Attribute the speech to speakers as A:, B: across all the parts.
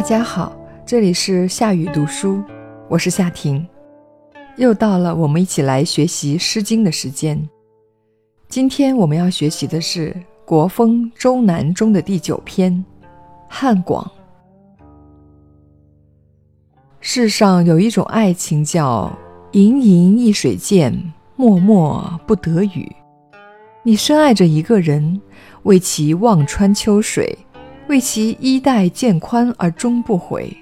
A: 大家好，这里是夏雨读书，我是夏婷。又到了我们一起来学习《诗经》的时间。今天我们要学习的是《国风·周南》中的第九篇《汉广》。世上有一种爱情叫“盈盈一水间，脉脉不得语”。你深爱着一个人，为其望穿秋水。为其衣带渐宽而终不悔，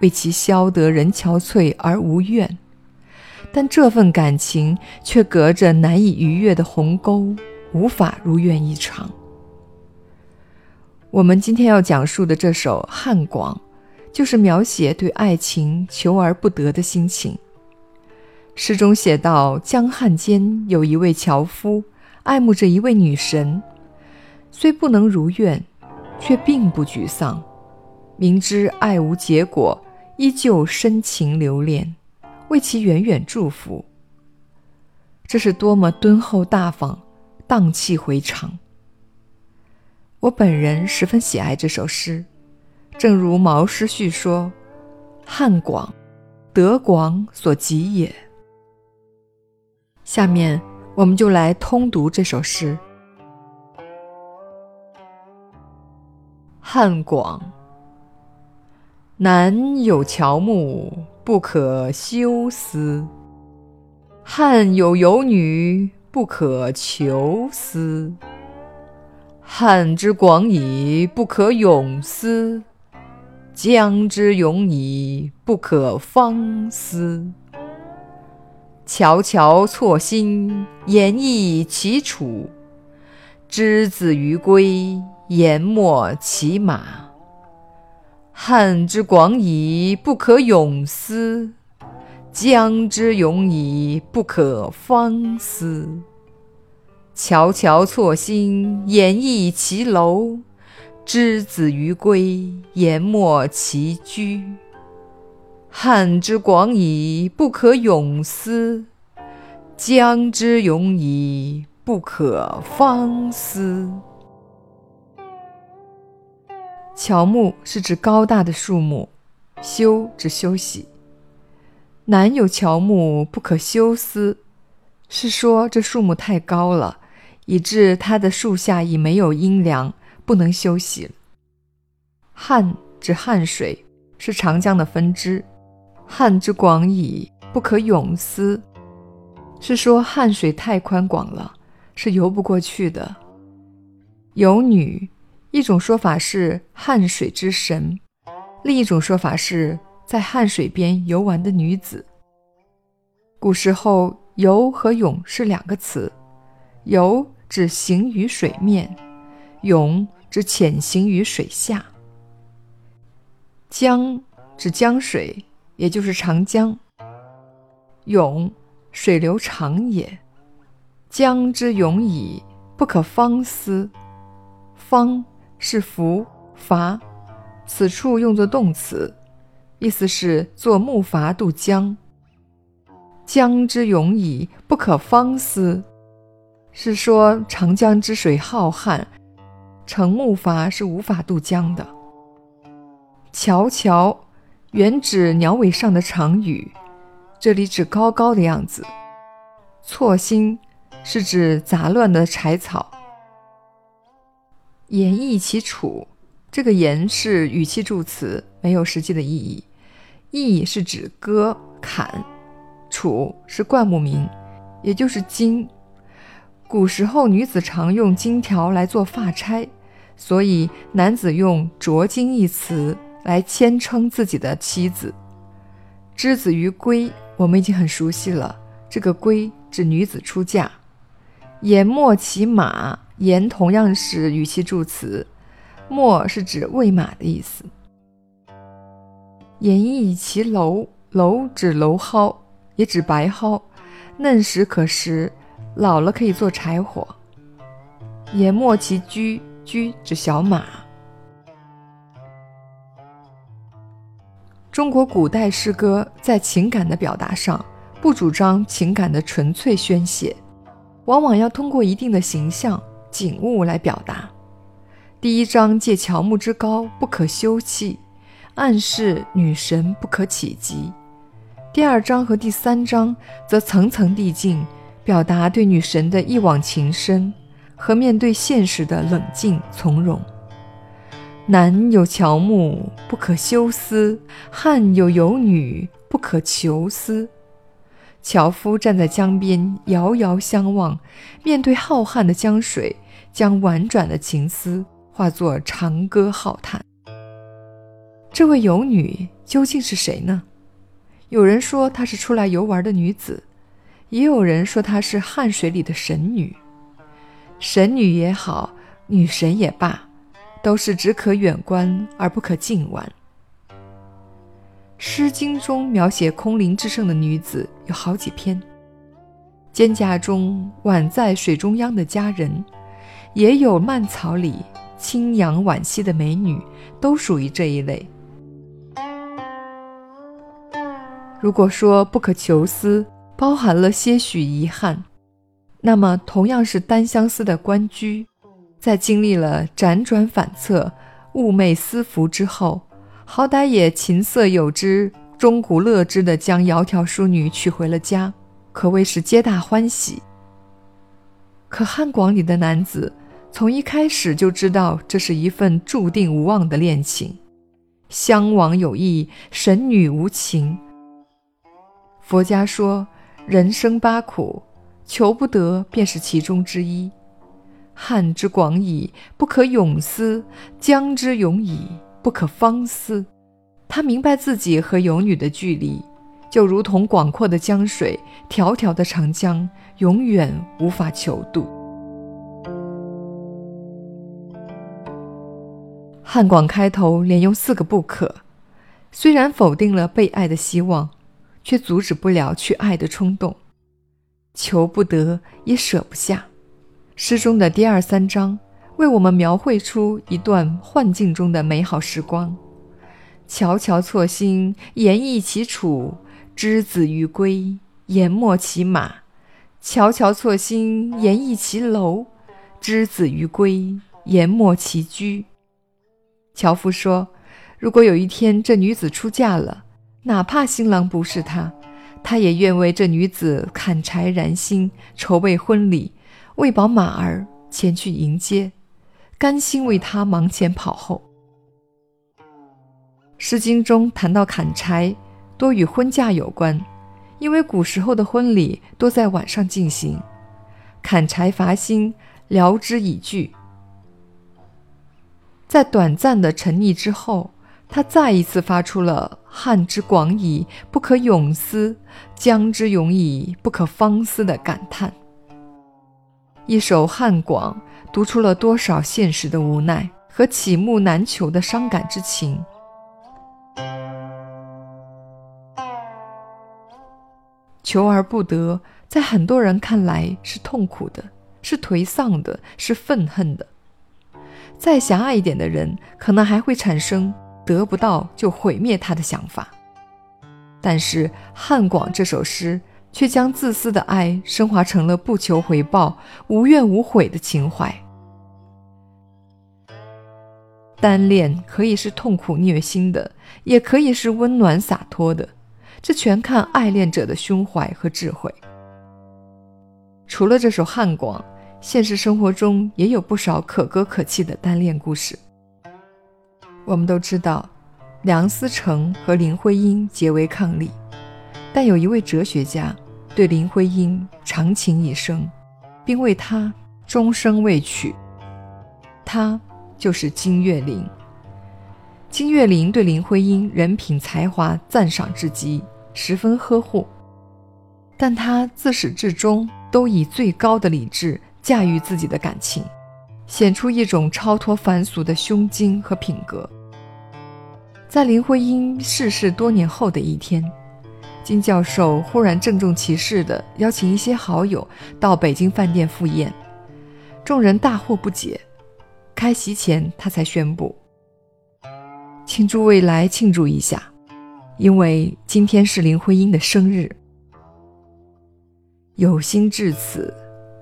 A: 为其消得人憔悴而无怨，但这份感情却隔着难以逾越的鸿沟，无法如愿以偿。我们今天要讲述的这首《汉广》，就是描写对爱情求而不得的心情。诗中写道：江汉间有一位樵夫，爱慕着一位女神，虽不能如愿。却并不沮丧，明知爱无结果，依旧深情留恋，为其远远祝福。这是多么敦厚大方、荡气回肠！我本人十分喜爱这首诗，正如毛诗序说：“汉广，德广所及也。”下面我们就来通读这首诗。汉广，南有乔木，不可休思；汉有游女，不可求思。汉之广矣，不可泳思；江之永矣，不可方思。悄悄错薪，言意其楚。之子于归。言莫其马，汉之广矣，不可泳思；江之永矣，不可方思。翘翘错薪，掩抑其楼；之子于归，言莫其居。汉之广矣，不可泳思；江之永矣，不可方思。乔木是指高大的树木，休指休息。南有乔木，不可休思，是说这树木太高了，以致它的树下已没有阴凉，不能休息。汉指汉水，是长江的分支。汉之广矣，不可泳思，是说汉水太宽广了，是游不过去的。游女。一种说法是汉水之神，另一种说法是在汉水边游玩的女子。古时候，游和泳是两个词，游指行于水面，泳指潜行于水下。江指江水，也就是长江。泳，水流长也。江之永矣，不可方思。方。是浮筏，此处用作动词，意思是坐木筏渡江。江之永矣，不可方思，是说长江之水浩瀚，乘木筏是无法渡江的。悄悄，原指鸟尾上的长羽，这里指高高的样子。错薪，是指杂乱的柴草。言意其楚，这个言是语气助词，没有实际的意义。意是指割砍，楚是灌木名，也就是金。古时候女子常用金条来做发钗，所以男子用着金一词来谦称自己的妻子。之子于归，我们已经很熟悉了。这个归指女子出嫁。言莫其马。言同样是语气助词，莫是指喂马的意思。言意其蒌，蒌指蒌蒿，也指白蒿，嫩时可食，老了可以做柴火。言莫其驹，驹指小马。中国古代诗歌在情感的表达上，不主张情感的纯粹宣泄，往往要通过一定的形象。景物来表达。第一章借乔木之高不可休憩，暗示女神不可企及；第二章和第三章则层层递进，表达对女神的一往情深和面对现实的冷静从容。男有乔木，不可休思；汉有游女，不可求思。樵夫站在江边，遥遥相望，面对浩瀚的江水，将婉转的情思化作长歌浩叹。这位游女究竟是谁呢？有人说她是出来游玩的女子，也有人说她是汉水里的神女。神女也好，女神也罢。都是只可远观而不可近玩。《诗经》中描写空灵至圣的女子有好几篇，蒹葭中宛在水中央的佳人，也有蔓草里清扬惋惜的美女，都属于这一类。如果说不可求思包含了些许遗憾，那么同样是单相思的关雎。在经历了辗转反侧、寤寐思服之后，好歹也琴瑟友之、钟鼓乐之的将窈窕淑女娶回了家，可谓是皆大欢喜。可汉广里的男子从一开始就知道这是一份注定无望的恋情，相往有意，神女无情。佛家说，人生八苦，求不得便是其中之一。汉之广矣，不可泳思；江之永矣，不可方思。他明白自己和游女的距离，就如同广阔的江水，迢迢的长江，永远无法求渡。汉广开头连用四个“不可”，虽然否定了被爱的希望，却阻止不了去爱的冲动。求不得，也舍不下。诗中的第二三章为我们描绘出一段幻境中的美好时光。悄悄错薪，言意其楚；之子于归，言莫其马。悄悄错薪，言意其楼；之子于归，言莫其居。樵夫说：“如果有一天这女子出嫁了，哪怕新郎不是她，他也愿为这女子砍柴燃薪，筹备婚礼。”喂饱马儿前去迎接，甘心为他忙前跑后。《诗经》中谈到砍柴，多与婚嫁有关，因为古时候的婚礼多在晚上进行。砍柴伐薪，聊之以聚。在短暂的沉溺之后，他再一次发出了“汉之广矣，不可泳思；江之永矣，不可方思”的感叹。一首《汉广》读出了多少现实的无奈和启目难求的伤感之情。求而不得，在很多人看来是痛苦的，是颓丧的，是愤恨的。再狭隘一点的人，可能还会产生得不到就毁灭他的想法。但是《汉广》这首诗。却将自私的爱升华成了不求回报、无怨无悔的情怀。单恋可以是痛苦虐心的，也可以是温暖洒脱的，这全看爱恋者的胸怀和智慧。除了这首《汉广》，现实生活中也有不少可歌可泣的单恋故事。我们都知道，梁思成和林徽因结为伉俪，但有一位哲学家。对林徽因长情一生，并为她终生未娶。她就是金岳霖。金岳霖对林徽因人品才华赞赏至极，十分呵护。但他自始至终都以最高的理智驾驭自己的感情，显出一种超脱凡俗的胸襟和品格。在林徽因逝世多年后的一天。金教授忽然郑重其事地邀请一些好友到北京饭店赴宴，众人大惑不解。开席前，他才宣布：“请诸位来庆祝一下，因为今天是林徽因的生日。”有心至此，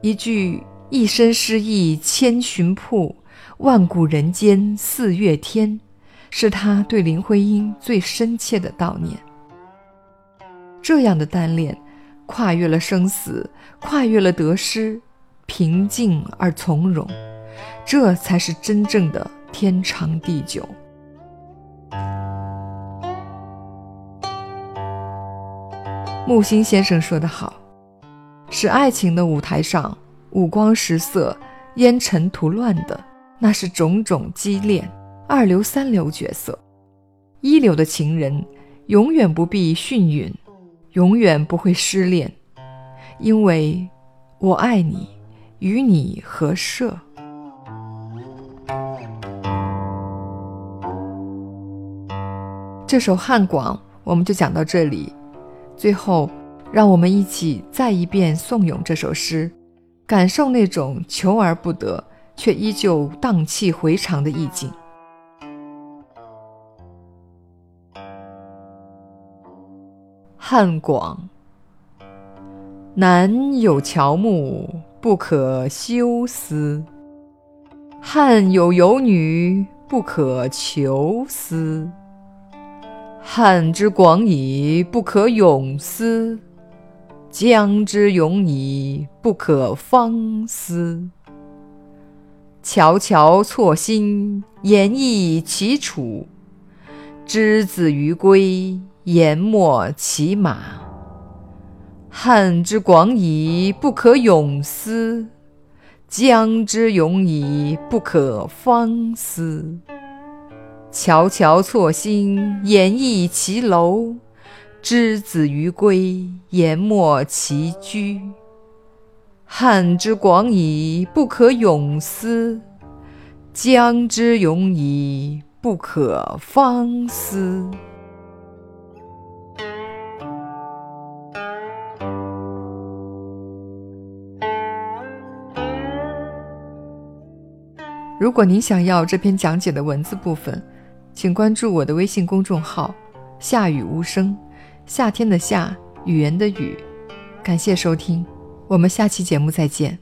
A: 一句“一身诗意千寻瀑，万古人间四月天”，是他对林徽因最深切的悼念。这样的单恋，跨越了生死，跨越了得失，平静而从容，这才是真正的天长地久。木心先生说得好：“使爱情的舞台上五光十色、烟尘涂乱的，那是种种激恋。二流、三流角色，一流的情人永远不必训允，永远不会失恋，因为我爱你，与你合摄。”这首汉广我们就讲到这里。最后，让我们一起再一遍诵咏这首诗，感受那种求而不得却依旧荡气回肠的意境。汉广，南有乔木，不可休思；汉有游女，不可求思。汉之广矣，不可泳思；江之永矣，不可方思。悄悄错薪，言意其楚；之子于归，言莫其马。汉之广矣，不可泳思；江之永矣，不可方思。翘翘错薪，言意齐楼；之子于归，言莫其居。汉之广矣，不可泳思；江之永矣，不可方思。如果您想要这篇讲解的文字部分，请关注我的微信公众号“夏雨无声”，夏天的夏，语言的语。感谢收听，我们下期节目再见。